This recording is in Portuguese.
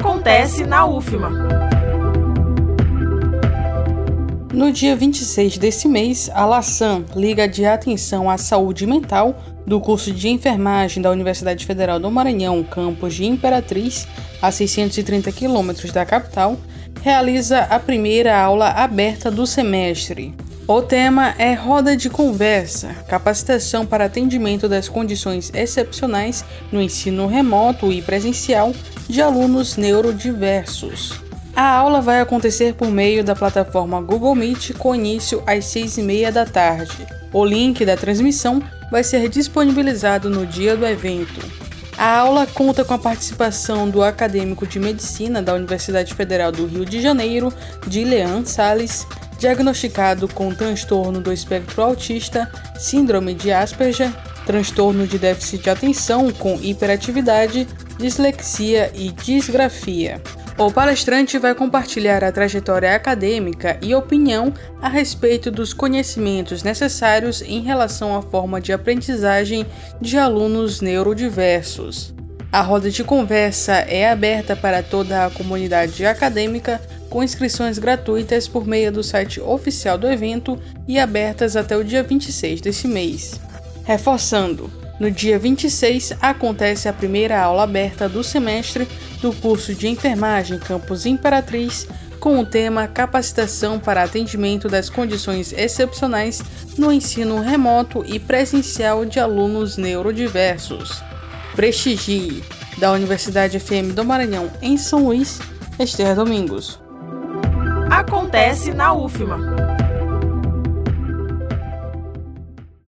Acontece na UFMA. No dia 26 desse mês, a LASAN, Liga de Atenção à Saúde Mental, do curso de enfermagem da Universidade Federal do Maranhão, campus de Imperatriz, a 630 quilômetros da capital, realiza a primeira aula aberta do semestre. O tema é Roda de Conversa capacitação para atendimento das condições excepcionais no ensino remoto e presencial de alunos neurodiversos. A aula vai acontecer por meio da plataforma Google Meet com início às 6 e meia da tarde. O link da transmissão vai ser disponibilizado no dia do evento. A aula conta com a participação do acadêmico de medicina da Universidade Federal do Rio de Janeiro, Dilean Sales, diagnosticado com transtorno do espectro autista, síndrome de Asperger, transtorno de déficit de atenção com hiperatividade, dislexia e disgrafia. O palestrante vai compartilhar a trajetória acadêmica e opinião a respeito dos conhecimentos necessários em relação à forma de aprendizagem de alunos neurodiversos. A roda de conversa é aberta para toda a comunidade acadêmica, com inscrições gratuitas por meio do site oficial do evento e abertas até o dia 26 deste mês. Reforçando, no dia 26 acontece a primeira aula aberta do semestre do curso de enfermagem Campus Imperatriz com o tema Capacitação para atendimento das condições excepcionais no ensino remoto e presencial de alunos neurodiversos. Prestigie, da Universidade FM do Maranhão, em São Luís, Esther Domingos. Acontece na UFMA.